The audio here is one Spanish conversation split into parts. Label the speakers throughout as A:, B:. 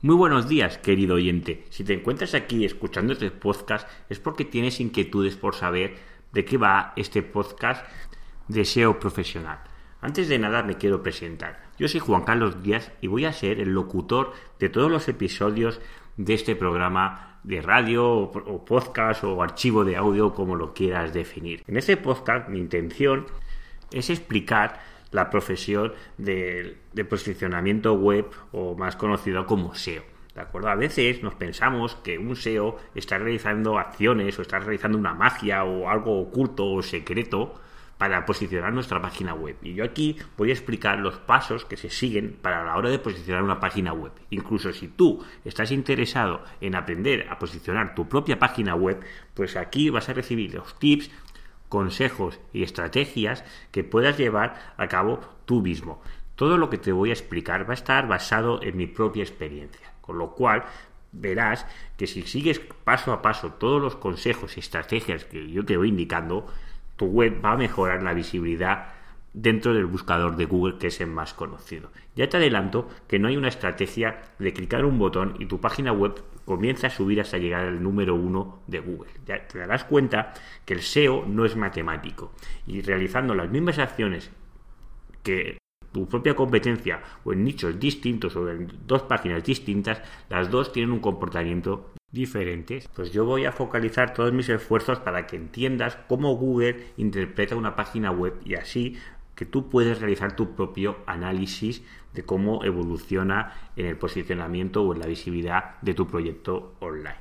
A: Muy buenos días, querido oyente. Si te encuentras aquí escuchando este podcast es porque tienes inquietudes por saber de qué va este podcast de SEO profesional. Antes de nada me quiero presentar. Yo soy Juan Carlos Díaz y voy a ser el locutor de todos los episodios de este programa de radio o podcast o archivo de audio como lo quieras definir. En este podcast mi intención es explicar la profesión de, posicionamiento web o más conocido como SEO. ¿De acuerdo? A veces nos pensamos que un SEO está realizando acciones o está realizando una magia o algo oculto o secreto para posicionar nuestra página web. Y yo aquí voy a explicar los pasos que se siguen para la hora de posicionar una página web. Incluso si tú estás interesado en aprender a posicionar tu propia página web, pues aquí vas a recibir los tips consejos y estrategias que puedas llevar a cabo tú mismo. Todo lo que te voy a explicar va a estar basado en mi propia experiencia, con lo cual verás que si sigues paso a paso todos los consejos y estrategias que yo te voy indicando, tu web va a mejorar la visibilidad dentro del buscador de Google que es el más conocido. Ya te adelanto que no hay una estrategia de clicar un botón y tu página web comienza a subir hasta llegar al número uno de Google. Ya te darás cuenta que el SEO no es matemático y realizando las mismas acciones que tu propia competencia o en nichos distintos o en dos páginas distintas, las dos tienen un comportamiento diferente. Pues yo voy a focalizar todos mis esfuerzos para que entiendas cómo Google interpreta una página web y así que tú puedes realizar tu propio análisis de cómo evoluciona en el posicionamiento o en la visibilidad de tu proyecto online.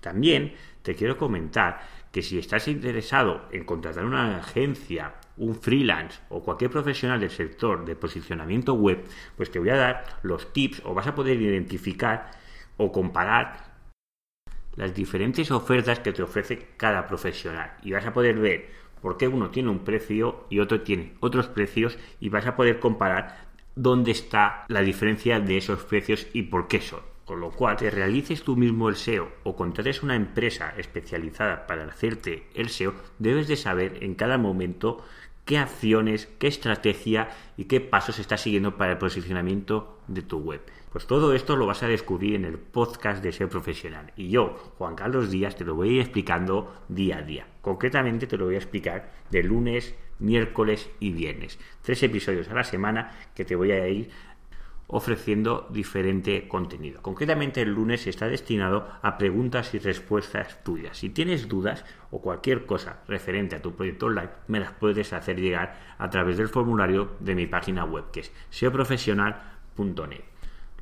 A: También te quiero comentar que si estás interesado en contratar una agencia, un freelance o cualquier profesional del sector de posicionamiento web, pues te voy a dar los tips o vas a poder identificar o comparar las diferentes ofertas que te ofrece cada profesional y vas a poder ver porque uno tiene un precio y otro tiene otros precios y vas a poder comparar dónde está la diferencia de esos precios y por qué son. Con lo cual, te realices tú mismo el SEO o contrates una empresa especializada para hacerte el SEO, debes de saber en cada momento qué acciones, qué estrategia y qué pasos está siguiendo para el posicionamiento de tu web. Pues todo esto lo vas a descubrir en el podcast de SEO Profesional. Y yo, Juan Carlos Díaz, te lo voy a ir explicando día a día. Concretamente te lo voy a explicar de lunes, miércoles y viernes. Tres episodios a la semana que te voy a ir ofreciendo diferente contenido. Concretamente el lunes está destinado a preguntas y respuestas tuyas. Si tienes dudas o cualquier cosa referente a tu proyecto online, me las puedes hacer llegar a través del formulario de mi página web que es seoprofesional.net.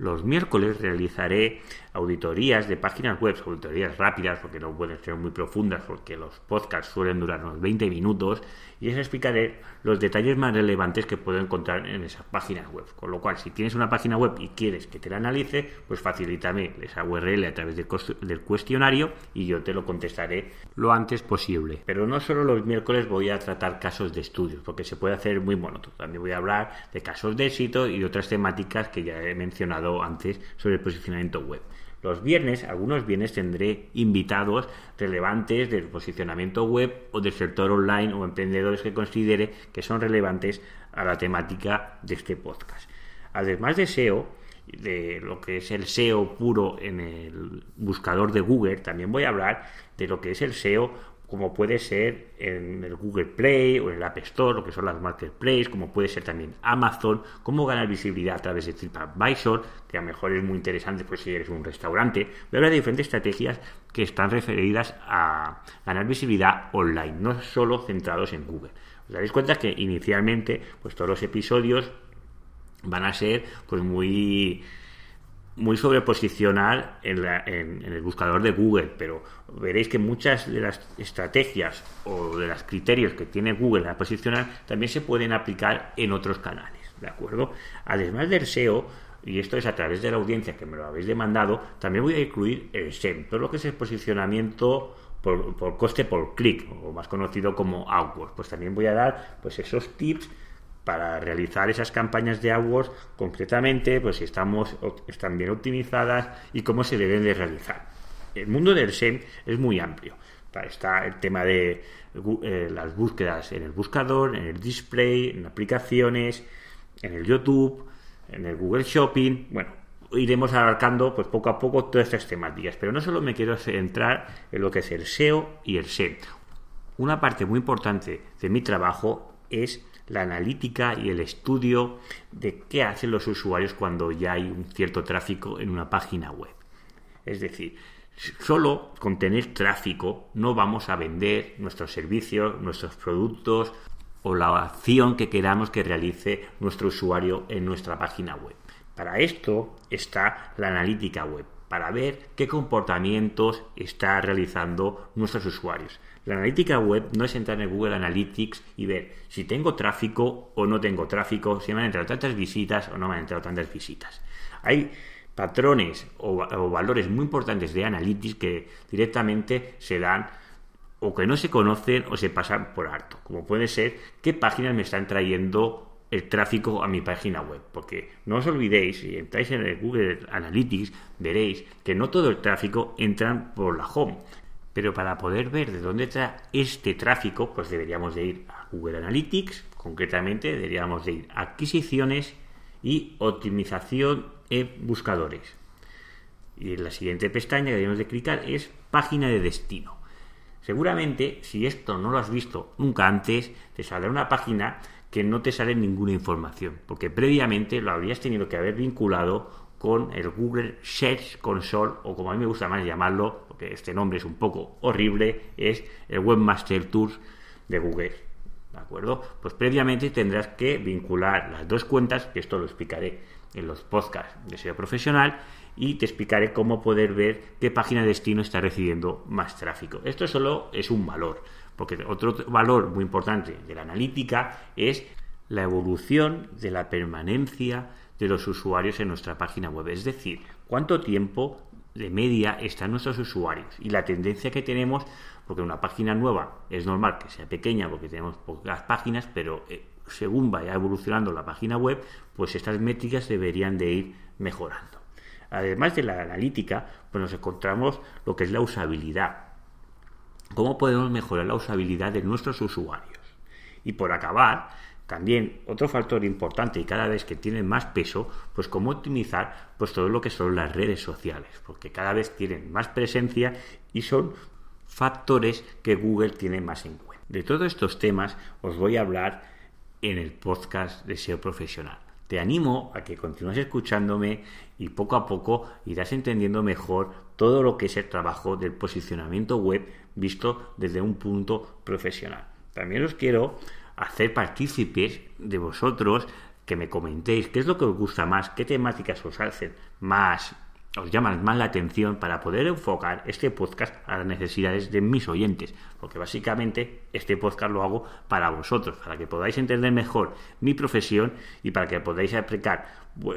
A: Los miércoles realizaré auditorías de páginas web, auditorías rápidas, porque no pueden ser muy profundas, porque los podcasts suelen durar unos 20 minutos, y les explicaré los detalles más relevantes que puedo encontrar en esas páginas web. Con lo cual, si tienes una página web y quieres que te la analice, pues facilítame esa URL a través del cuestionario y yo te lo contestaré lo antes posible. Pero no solo los miércoles voy a tratar casos de estudios, porque se puede hacer muy monótono. También voy a hablar de casos de éxito y otras temáticas que ya he mencionado antes sobre el posicionamiento web. Los viernes, algunos viernes tendré invitados relevantes del posicionamiento web o del sector online o emprendedores que considere que son relevantes a la temática de este podcast. Además de SEO, de lo que es el SEO puro en el buscador de Google, también voy a hablar de lo que es el SEO como puede ser en el Google Play o en el App Store, lo que son las marketplaces, como puede ser también Amazon, cómo ganar visibilidad a través de TripAdvisor, que a lo mejor es muy interesante pues si eres un restaurante. Voy a hablar de diferentes estrategias que están referidas a ganar visibilidad online, no solo centrados en Google. Os daréis cuenta que inicialmente pues todos los episodios van a ser pues muy muy sobreposicional en, en, el buscador de Google, pero veréis que muchas de las estrategias o de los criterios que tiene Google a posicionar también se pueden aplicar en otros canales, ¿de acuerdo? Además del SEO, y esto es a través de la audiencia que me lo habéis demandado, también voy a incluir el SEM, todo lo que es el posicionamiento por, por coste por clic, o más conocido como AdWords. Pues también voy a dar pues esos tips para realizar esas campañas de AdWords concretamente, pues si estamos, están bien optimizadas y cómo se deben de realizar. El mundo del SEM es muy amplio. Está el tema de eh, las búsquedas en el buscador, en el display, en aplicaciones, en el YouTube, en el Google Shopping. Bueno, iremos abarcando pues poco a poco todas estas temáticas. Pero no solo me quiero centrar en lo que es el SEO y el SEM. Una parte muy importante de mi trabajo es la analítica y el estudio de qué hacen los usuarios cuando ya hay un cierto tráfico en una página web. Es decir, solo con tener tráfico no vamos a vender nuestros servicios, nuestros productos o la acción que queramos que realice nuestro usuario en nuestra página web. Para esto está la analítica web, para ver qué comportamientos está realizando nuestros usuarios. La analítica web no es entrar en Google Analytics y ver si tengo tráfico o no tengo tráfico, si me han entrado tantas visitas o no me han entrado tantas visitas. Hay patrones o, valores muy importantes de Analytics que directamente se dan o que no se conocen o se pasan por alto, como puede ser qué páginas me están trayendo el tráfico a mi página web, porque no os olvidéis, si entráis en el Google Analytics, veréis que no todo el tráfico entra por la home, pero para poder ver de dónde está este tráfico, pues deberíamos de ir a Google Analytics, concretamente deberíamos de ir a adquisiciones y optimización en buscadores. Y en la siguiente pestaña que debemos de clicar es página de destino. Seguramente, si esto no lo has visto nunca antes, te saldrá una página que no te sale ninguna información, porque previamente lo habrías tenido que haber vinculado con el Google Search Console, o como a mí me gusta más llamarlo, porque este nombre es un poco horrible, es el Webmaster Tools de Google. ¿De acuerdo? Pues previamente tendrás que vincular las dos cuentas, que esto lo explicaré en los podcasts de SEO profesional, y te explicaré cómo poder ver qué página de destino está recibiendo más tráfico. Esto solo es un valor porque otro valor muy importante de la analítica es la evolución de la permanencia de los usuarios en nuestra página web. Es decir, cuánto tiempo de media están nuestros usuarios y la tendencia que tenemos, porque una página nueva es normal que sea pequeña porque tenemos pocas páginas, pero eh, según vaya evolucionando la página web, pues estas métricas deberían de ir mejorando. Además de la analítica, pues nos encontramos lo que es la usabilidad cómo podemos mejorar la usabilidad de nuestros usuarios. Y por acabar, también otro factor importante y cada vez que tiene más peso, pues cómo optimizar pues todo lo que son las redes sociales, porque cada vez tienen más presencia y son factores que Google tiene más en cuenta. De todos estos temas os voy a hablar en el podcast de SEO profesional. Te animo a que continúes escuchándome y poco a poco irás entendiendo mejor todo lo que es el trabajo del posicionamiento web visto desde un punto profesional. También os quiero hacer partícipes de vosotros que me comentéis qué es lo que os gusta más, qué temáticas os hacen más, os llaman más la atención para poder enfocar este podcast a las necesidades de mis oyentes, porque básicamente este podcast lo hago para vosotros, para que podáis entender mejor mi profesión y para que podáis aplicar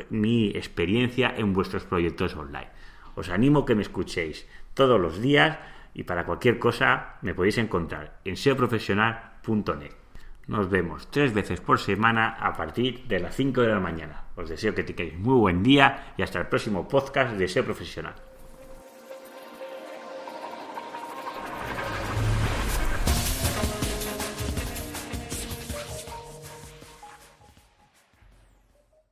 A: mi experiencia en vuestros proyectos online. Os animo que me escuchéis todos los días y para cualquier cosa me podéis encontrar en seoprofesional.net. Nos vemos tres veces por semana a partir de las 5 de la mañana. Os deseo que tengáis muy buen día y hasta el próximo podcast de SEO Profesional.